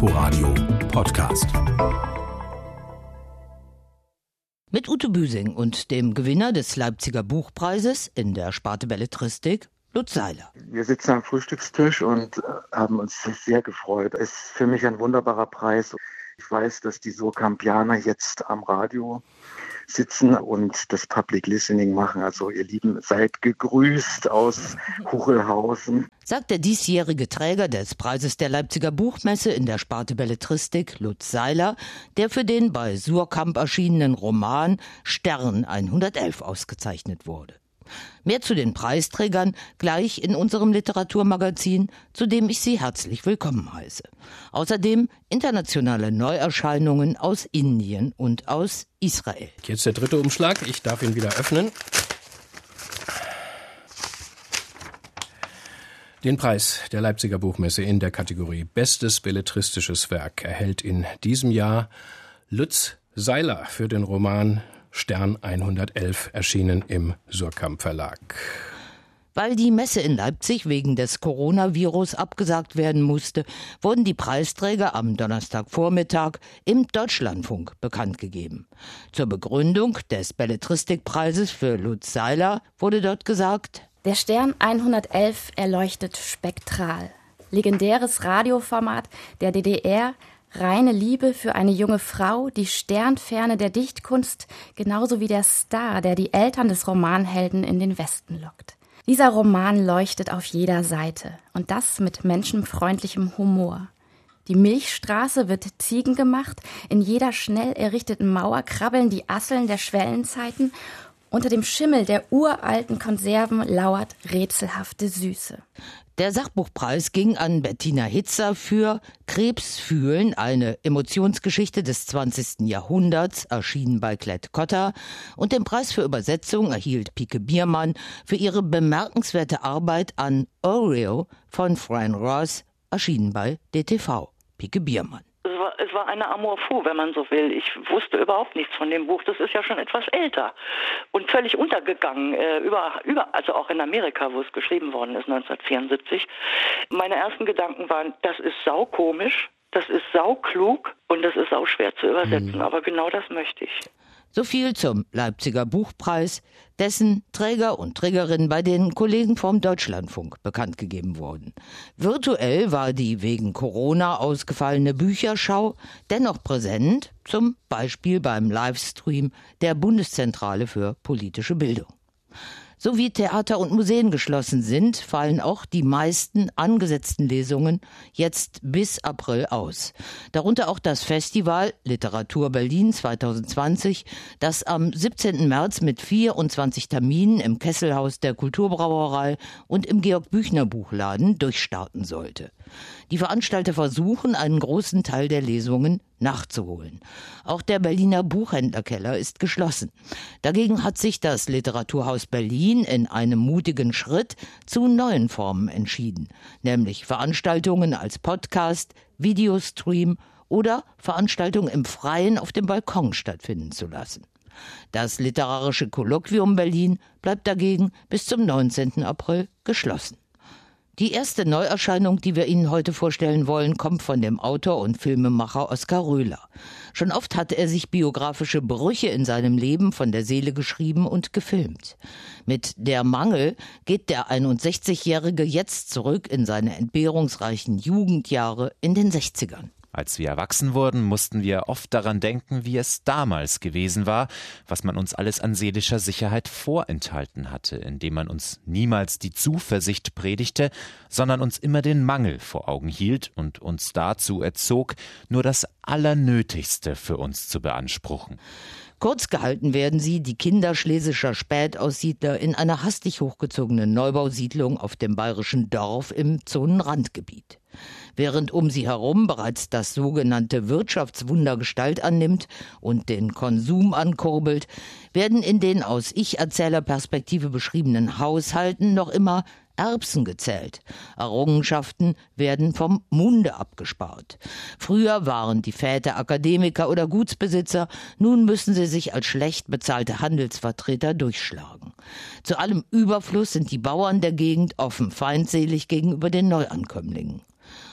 Inforadio Podcast. Mit Ute Büsing und dem Gewinner des Leipziger Buchpreises in der Sparte Belletristik, Lutz Seiler. Wir sitzen am Frühstückstisch und äh, haben uns sehr gefreut. Es ist für mich ein wunderbarer Preis. Ich weiß, dass die Surkampianer jetzt am Radio sitzen und das Public Listening machen. Also ihr Lieben, seid gegrüßt aus Huchelhausen. Sagt der diesjährige Träger des Preises der Leipziger Buchmesse in der Sparte Belletristik, Lutz Seiler, der für den bei Surkamp erschienenen Roman Stern 111 ausgezeichnet wurde. Mehr zu den Preisträgern gleich in unserem Literaturmagazin, zu dem ich Sie herzlich willkommen heiße. Außerdem internationale Neuerscheinungen aus Indien und aus Israel. Jetzt der dritte Umschlag. Ich darf ihn wieder öffnen. Den Preis der Leipziger Buchmesse in der Kategorie Bestes belletristisches Werk erhält in diesem Jahr Lutz Seiler für den Roman Stern 111 erschienen im Surkamp Verlag. Weil die Messe in Leipzig wegen des Coronavirus abgesagt werden musste, wurden die Preisträger am Donnerstagvormittag im Deutschlandfunk bekannt gegeben. Zur Begründung des Belletristikpreises für Lutz Seiler wurde dort gesagt, der Stern 111 erleuchtet spektral. Legendäres Radioformat der DDR reine Liebe für eine junge Frau, die Sternferne der Dichtkunst, genauso wie der Star, der die Eltern des Romanhelden in den Westen lockt. Dieser Roman leuchtet auf jeder Seite und das mit menschenfreundlichem Humor. Die Milchstraße wird Ziegen gemacht, in jeder schnell errichteten Mauer krabbeln die Asseln der Schwellenzeiten, unter dem Schimmel der uralten Konserven lauert rätselhafte Süße. Der Sachbuchpreis ging an Bettina Hitzer für Krebsfühlen, eine Emotionsgeschichte des 20. Jahrhunderts, erschienen bei Klett Cotta. Und den Preis für Übersetzung erhielt Pike Biermann für ihre bemerkenswerte Arbeit an Oreo von Fran Ross, erschienen bei DTV. Pike Biermann es war eine Amour fou, wenn man so will. Ich wusste überhaupt nichts von dem Buch. Das ist ja schon etwas älter und völlig untergegangen, äh, über, über, also auch in Amerika, wo es geschrieben worden ist, 1974. Meine ersten Gedanken waren, das ist saukomisch, das ist sauklug und das ist auch schwer zu übersetzen, mhm. aber genau das möchte ich. So viel zum Leipziger Buchpreis, dessen Träger und Trägerinnen bei den Kollegen vom Deutschlandfunk bekannt gegeben wurden. Virtuell war die wegen Corona ausgefallene Bücherschau dennoch präsent, zum Beispiel beim Livestream der Bundeszentrale für politische Bildung. So wie Theater und Museen geschlossen sind, fallen auch die meisten angesetzten Lesungen jetzt bis April aus. Darunter auch das Festival Literatur Berlin 2020, das am 17. März mit 24 Terminen im Kesselhaus der Kulturbrauerei und im Georg Büchner Buchladen durchstarten sollte. Die Veranstalter versuchen, einen großen Teil der Lesungen nachzuholen. Auch der Berliner Buchhändlerkeller ist geschlossen. Dagegen hat sich das Literaturhaus Berlin in einem mutigen Schritt zu neuen Formen entschieden, nämlich Veranstaltungen als Podcast, Videostream oder Veranstaltungen im Freien auf dem Balkon stattfinden zu lassen. Das literarische Kolloquium Berlin bleibt dagegen bis zum 19. April geschlossen. Die erste Neuerscheinung, die wir Ihnen heute vorstellen wollen, kommt von dem Autor und Filmemacher Oskar Röhler. Schon oft hatte er sich biografische Brüche in seinem Leben von der Seele geschrieben und gefilmt. Mit Der Mangel geht der 61-Jährige jetzt zurück in seine entbehrungsreichen Jugendjahre in den 60ern. Als wir erwachsen wurden, mussten wir oft daran denken, wie es damals gewesen war, was man uns alles an seelischer Sicherheit vorenthalten hatte, indem man uns niemals die Zuversicht predigte, sondern uns immer den Mangel vor Augen hielt und uns dazu erzog, nur das Allernötigste für uns zu beanspruchen. Kurz gehalten werden sie, die Kinder schlesischer Spätaussiedler, in einer hastig hochgezogenen Neubausiedlung auf dem bayerischen Dorf im Zonenrandgebiet. Während um sie herum bereits das sogenannte Wirtschaftswunder Gestalt annimmt und den Konsum ankurbelt, werden in den aus Ich-Erzähler-Perspektive beschriebenen Haushalten noch immer Erbsen gezählt. Errungenschaften werden vom Munde abgespart. Früher waren die Väter Akademiker oder Gutsbesitzer, nun müssen sie sich als schlecht bezahlte Handelsvertreter durchschlagen. Zu allem Überfluss sind die Bauern der Gegend offen feindselig gegenüber den Neuankömmlingen.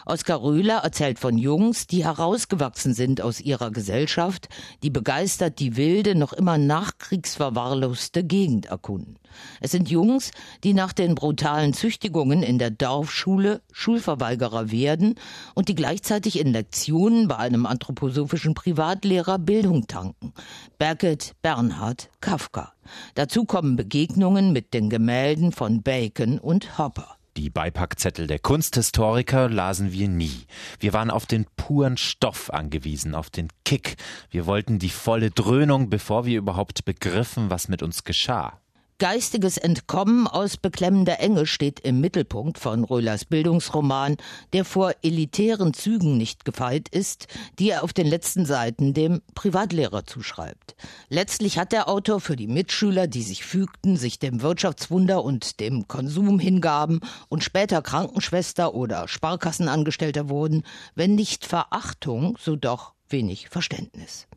Oskar Röhler erzählt von Jungs, die herausgewachsen sind aus ihrer Gesellschaft, die begeistert die wilde, noch immer nachkriegsverwahrloste Gegend erkunden. Es sind Jungs, die nach den brutalen Züchtigungen in der Dorfschule Schulverweigerer werden und die gleichzeitig in Lektionen bei einem anthroposophischen Privatlehrer Bildung tanken. Beckett, Bernhard, Kafka. Dazu kommen Begegnungen mit den Gemälden von Bacon und Hopper. Die Beipackzettel der Kunsthistoriker lasen wir nie. Wir waren auf den puren Stoff angewiesen, auf den Kick. Wir wollten die volle Dröhnung, bevor wir überhaupt begriffen, was mit uns geschah. Geistiges Entkommen aus beklemmender Enge steht im Mittelpunkt von Röhlers Bildungsroman, der vor elitären Zügen nicht gefeit ist, die er auf den letzten Seiten dem Privatlehrer zuschreibt. Letztlich hat der Autor für die Mitschüler, die sich fügten, sich dem Wirtschaftswunder und dem Konsum hingaben und später Krankenschwester oder Sparkassenangestellter wurden, wenn nicht Verachtung, so doch wenig Verständnis.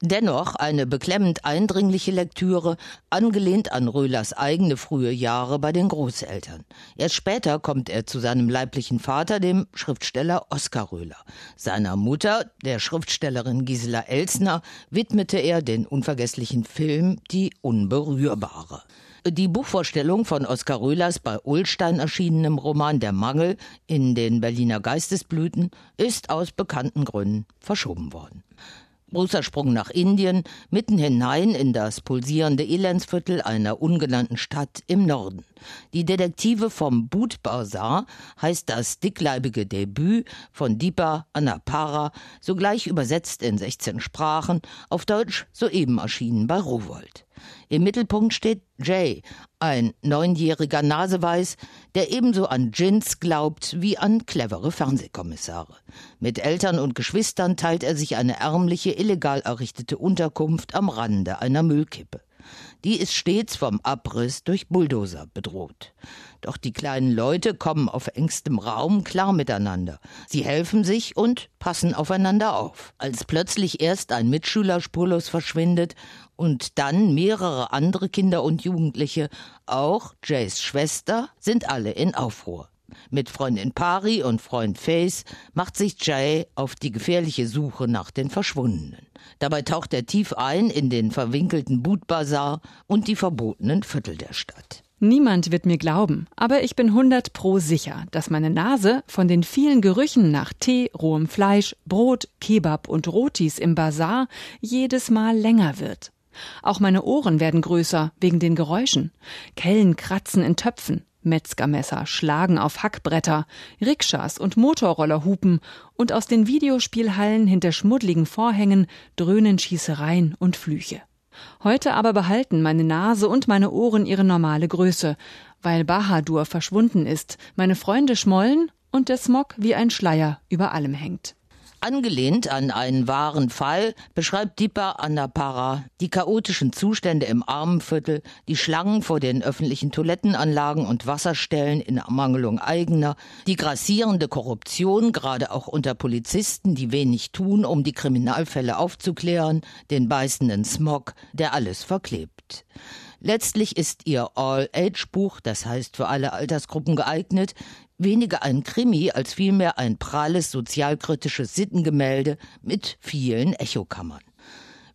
Dennoch eine beklemmend eindringliche Lektüre, angelehnt an Röhlers eigene frühe Jahre bei den Großeltern. Erst später kommt er zu seinem leiblichen Vater, dem Schriftsteller Oskar Röhler. Seiner Mutter, der Schriftstellerin Gisela Elsner, widmete er den unvergesslichen Film Die Unberührbare. Die Buchvorstellung von Oskar Röhlers bei Ullstein erschienenem Roman Der Mangel in den Berliner Geistesblüten ist aus bekannten Gründen verschoben worden. Großer Sprung nach Indien, mitten hinein in das pulsierende Elendsviertel einer ungenannten Stadt im Norden. Die Detektive vom Boot Bazar heißt das dickleibige Debüt von Deepa Annapara, sogleich übersetzt in 16 Sprachen, auf Deutsch soeben erschienen bei Rowold. Im Mittelpunkt steht Jay, ein neunjähriger Naseweiß, der ebenso an Gins glaubt wie an clevere Fernsehkommissare. Mit Eltern und Geschwistern teilt er sich eine ärmliche, illegal errichtete Unterkunft am Rande einer Müllkippe. Die ist stets vom Abriss durch Bulldozer bedroht. Doch die kleinen Leute kommen auf engstem Raum klar miteinander. Sie helfen sich und passen aufeinander auf. Als plötzlich erst ein Mitschüler spurlos verschwindet und dann mehrere andere Kinder und Jugendliche, auch Jays Schwester, sind alle in Aufruhr. Mit Freundin Pari und Freund Face macht sich Jay auf die gefährliche Suche nach den Verschwundenen. Dabei taucht er tief ein in den verwinkelten Bootbazar und die verbotenen Viertel der Stadt. Niemand wird mir glauben, aber ich bin 100 pro sicher, dass meine Nase von den vielen Gerüchen nach Tee, rohem Fleisch, Brot, Kebab und Rotis im Bazar jedes Mal länger wird. Auch meine Ohren werden größer wegen den Geräuschen. Kellen kratzen in Töpfen, Metzgermesser schlagen auf Hackbretter, Rikschas und Motorroller hupen und aus den Videospielhallen hinter schmuddligen Vorhängen dröhnen Schießereien und Flüche. Heute aber behalten meine Nase und meine Ohren ihre normale Größe, weil Bahadur verschwunden ist, meine Freunde schmollen und der Smog wie ein Schleier über allem hängt. Angelehnt an einen wahren Fall beschreibt Dipa Annapara die chaotischen Zustände im Armenviertel, die Schlangen vor den öffentlichen Toilettenanlagen und Wasserstellen in Ermangelung eigener, die grassierende Korruption, gerade auch unter Polizisten, die wenig tun, um die Kriminalfälle aufzuklären, den beißenden Smog, der alles verklebt. Letztlich ist ihr All-Age-Buch, das heißt für alle Altersgruppen geeignet, weniger ein Krimi als vielmehr ein pralles sozialkritisches Sittengemälde mit vielen Echokammern.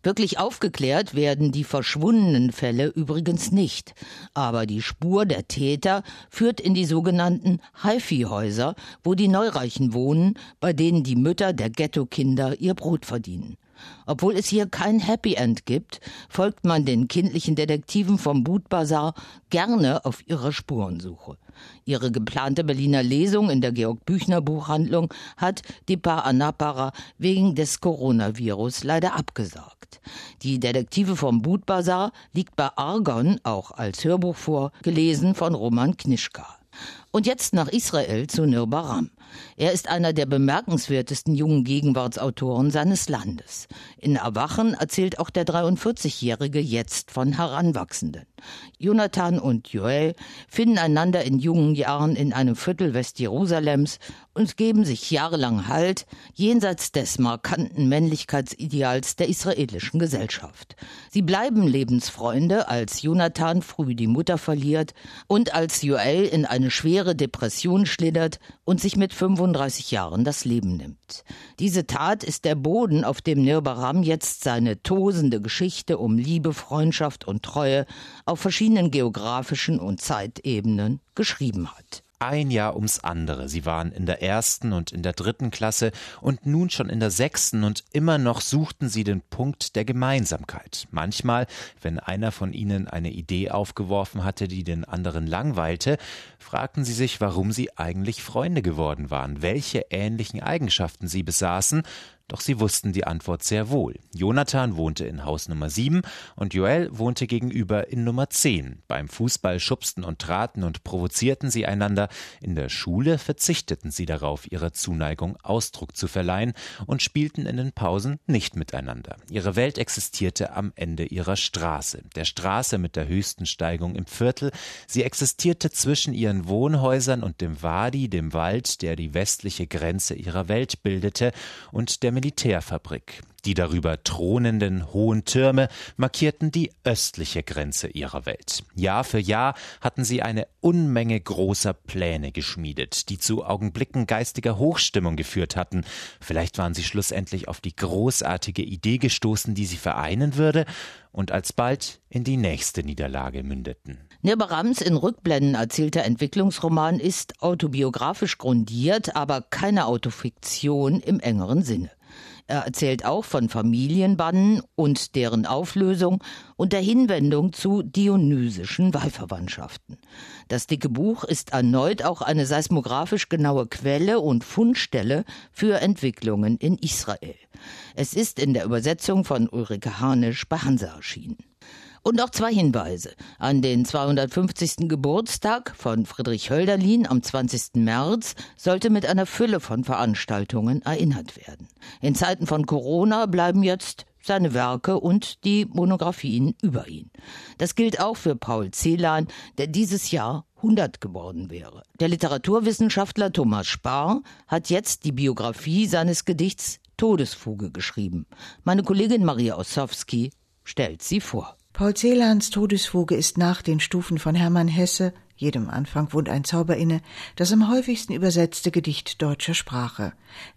Wirklich aufgeklärt werden die verschwundenen Fälle übrigens nicht, aber die Spur der Täter führt in die sogenannten Haifi-Häuser, wo die Neureichen wohnen, bei denen die Mütter der Ghetto-Kinder ihr Brot verdienen. Obwohl es hier kein Happy End gibt, folgt man den kindlichen Detektiven vom Bootbazar gerne auf ihrer Spurensuche. Ihre geplante Berliner Lesung in der Georg Büchner Buchhandlung hat Dipa Anapara wegen des Coronavirus leider abgesagt. Die Detektive vom Bootbazar liegt bei Argon auch als Hörbuch vor, gelesen von Roman Knischka. Und jetzt nach Israel zu Nirbaram. Er ist einer der bemerkenswertesten jungen Gegenwartsautoren seines Landes. In Erwachen erzählt auch der 43-Jährige jetzt von Heranwachsenden. Jonathan und Joel finden einander in jungen Jahren in einem Viertel Westjerusalems und geben sich jahrelang Halt jenseits des markanten Männlichkeitsideals der israelischen Gesellschaft. Sie bleiben Lebensfreunde, als Jonathan früh die Mutter verliert und als Joel in eine schwere Depression schlittert und sich mit 35 Jahren das Leben nimmt. Diese Tat ist der Boden, auf dem Nirbaram jetzt seine tosende Geschichte um Liebe, Freundschaft und Treue auf verschiedenen geografischen und Zeitebenen geschrieben hat ein Jahr ums andere. Sie waren in der ersten und in der dritten Klasse und nun schon in der sechsten und immer noch suchten sie den Punkt der Gemeinsamkeit. Manchmal, wenn einer von ihnen eine Idee aufgeworfen hatte, die den anderen langweilte, fragten sie sich, warum sie eigentlich Freunde geworden waren, welche ähnlichen Eigenschaften sie besaßen, doch sie wussten die Antwort sehr wohl. Jonathan wohnte in Haus Nummer 7 und Joel wohnte gegenüber in Nummer 10. Beim Fußball schubsten und traten und provozierten sie einander. In der Schule verzichteten sie darauf, ihrer Zuneigung Ausdruck zu verleihen und spielten in den Pausen nicht miteinander. Ihre Welt existierte am Ende ihrer Straße, der Straße mit der höchsten Steigung im Viertel. Sie existierte zwischen ihren Wohnhäusern und dem Wadi, dem Wald, der die westliche Grenze ihrer Welt bildete und der Militärfabrik. Die darüber thronenden hohen Türme markierten die östliche Grenze ihrer Welt. Jahr für Jahr hatten sie eine Unmenge großer Pläne geschmiedet, die zu Augenblicken geistiger Hochstimmung geführt hatten. Vielleicht waren sie schlussendlich auf die großartige Idee gestoßen, die sie vereinen würde, und alsbald in die nächste Niederlage mündeten. Nirbarams in Rückblenden erzählter Entwicklungsroman ist autobiografisch grundiert, aber keine Autofiktion im engeren Sinne. Er erzählt auch von Familienbannen und deren Auflösung und der Hinwendung zu dionysischen Wahlverwandtschaften. Das dicke Buch ist erneut auch eine seismografisch genaue Quelle und Fundstelle für Entwicklungen in Israel. Es ist in der Übersetzung von Ulrike Harnisch bei Hansa erschienen. Und noch zwei Hinweise. An den 250. Geburtstag von Friedrich Hölderlin am 20. März sollte mit einer Fülle von Veranstaltungen erinnert werden. In Zeiten von Corona bleiben jetzt seine Werke und die Monographien über ihn. Das gilt auch für Paul Celan, der dieses Jahr 100 geworden wäre. Der Literaturwissenschaftler Thomas Spar hat jetzt die Biografie seines Gedichts Todesfuge geschrieben. Meine Kollegin Maria Ossowski stellt sie vor. Paul Celans Todesfuge ist nach den Stufen von Hermann Hesse, jedem Anfang wohnt ein Zauber inne, das am häufigsten übersetzte Gedicht deutscher Sprache.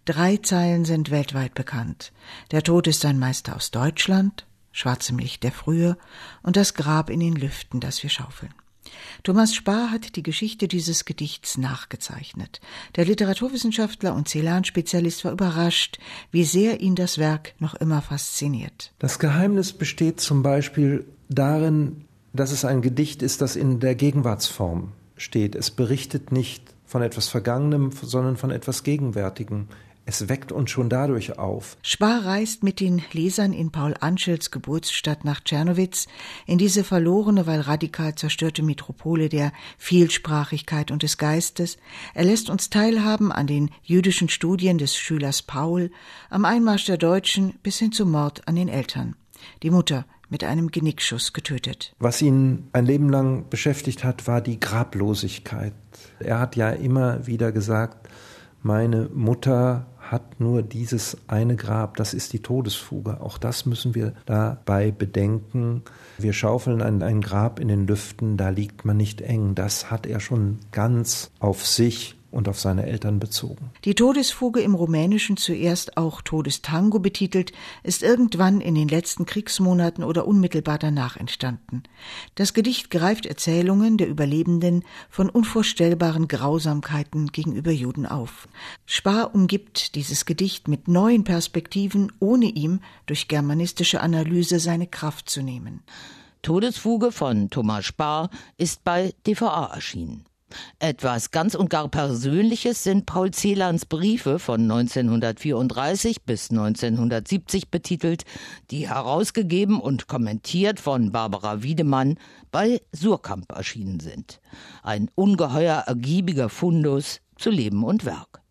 Drei Zeilen sind weltweit bekannt. Der Tod ist ein Meister aus Deutschland, schwarzem Licht der Frühe und das Grab in den Lüften, das wir schaufeln. Thomas Spar hat die Geschichte dieses Gedichts nachgezeichnet. Der Literaturwissenschaftler und Celan-Spezialist war überrascht, wie sehr ihn das Werk noch immer fasziniert. Das Geheimnis besteht zum Beispiel darin, dass es ein Gedicht ist, das in der Gegenwartsform steht. Es berichtet nicht von etwas Vergangenem, sondern von etwas Gegenwärtigem. Es weckt uns schon dadurch auf. Spar reist mit den Lesern in Paul Anschels Geburtsstadt nach Tschernowitz, in diese verlorene, weil radikal zerstörte Metropole der Vielsprachigkeit und des Geistes. Er lässt uns teilhaben an den jüdischen Studien des Schülers Paul, am Einmarsch der Deutschen bis hin zum Mord an den Eltern. Die Mutter mit einem Genickschuss getötet. Was ihn ein Leben lang beschäftigt hat, war die Grablosigkeit. Er hat ja immer wieder gesagt, meine Mutter hat nur dieses eine Grab, das ist die Todesfuge. Auch das müssen wir dabei bedenken. Wir schaufeln ein, ein Grab in den Lüften, da liegt man nicht eng. Das hat er schon ganz auf sich und auf seine Eltern bezogen. Die Todesfuge im Rumänischen zuerst auch Todestango betitelt, ist irgendwann in den letzten Kriegsmonaten oder unmittelbar danach entstanden. Das Gedicht greift Erzählungen der Überlebenden von unvorstellbaren Grausamkeiten gegenüber Juden auf. Spar umgibt dieses Gedicht mit neuen Perspektiven, ohne ihm durch germanistische Analyse seine Kraft zu nehmen. Todesfuge von Thomas Spar ist bei DVA erschienen. Etwas ganz und gar Persönliches sind Paul Celans Briefe von 1934 bis 1970 betitelt, die herausgegeben und kommentiert von Barbara Wiedemann bei Surkamp erschienen sind. Ein ungeheuer ergiebiger Fundus zu Leben und Werk.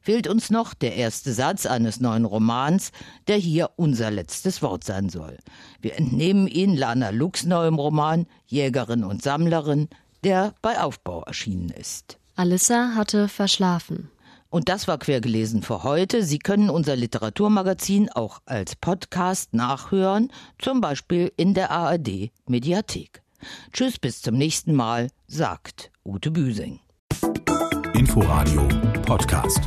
fehlt uns noch der erste Satz eines neuen Romans, der hier unser letztes Wort sein soll. Wir entnehmen ihn Lana Lux neuem Roman Jägerin und Sammlerin, der bei Aufbau erschienen ist. Alissa hatte verschlafen. Und das war quergelesen für heute. Sie können unser Literaturmagazin auch als Podcast nachhören, zum Beispiel in der ARD Mediathek. Tschüss, bis zum nächsten Mal, sagt Ute Büsing. Inforadio Podcast.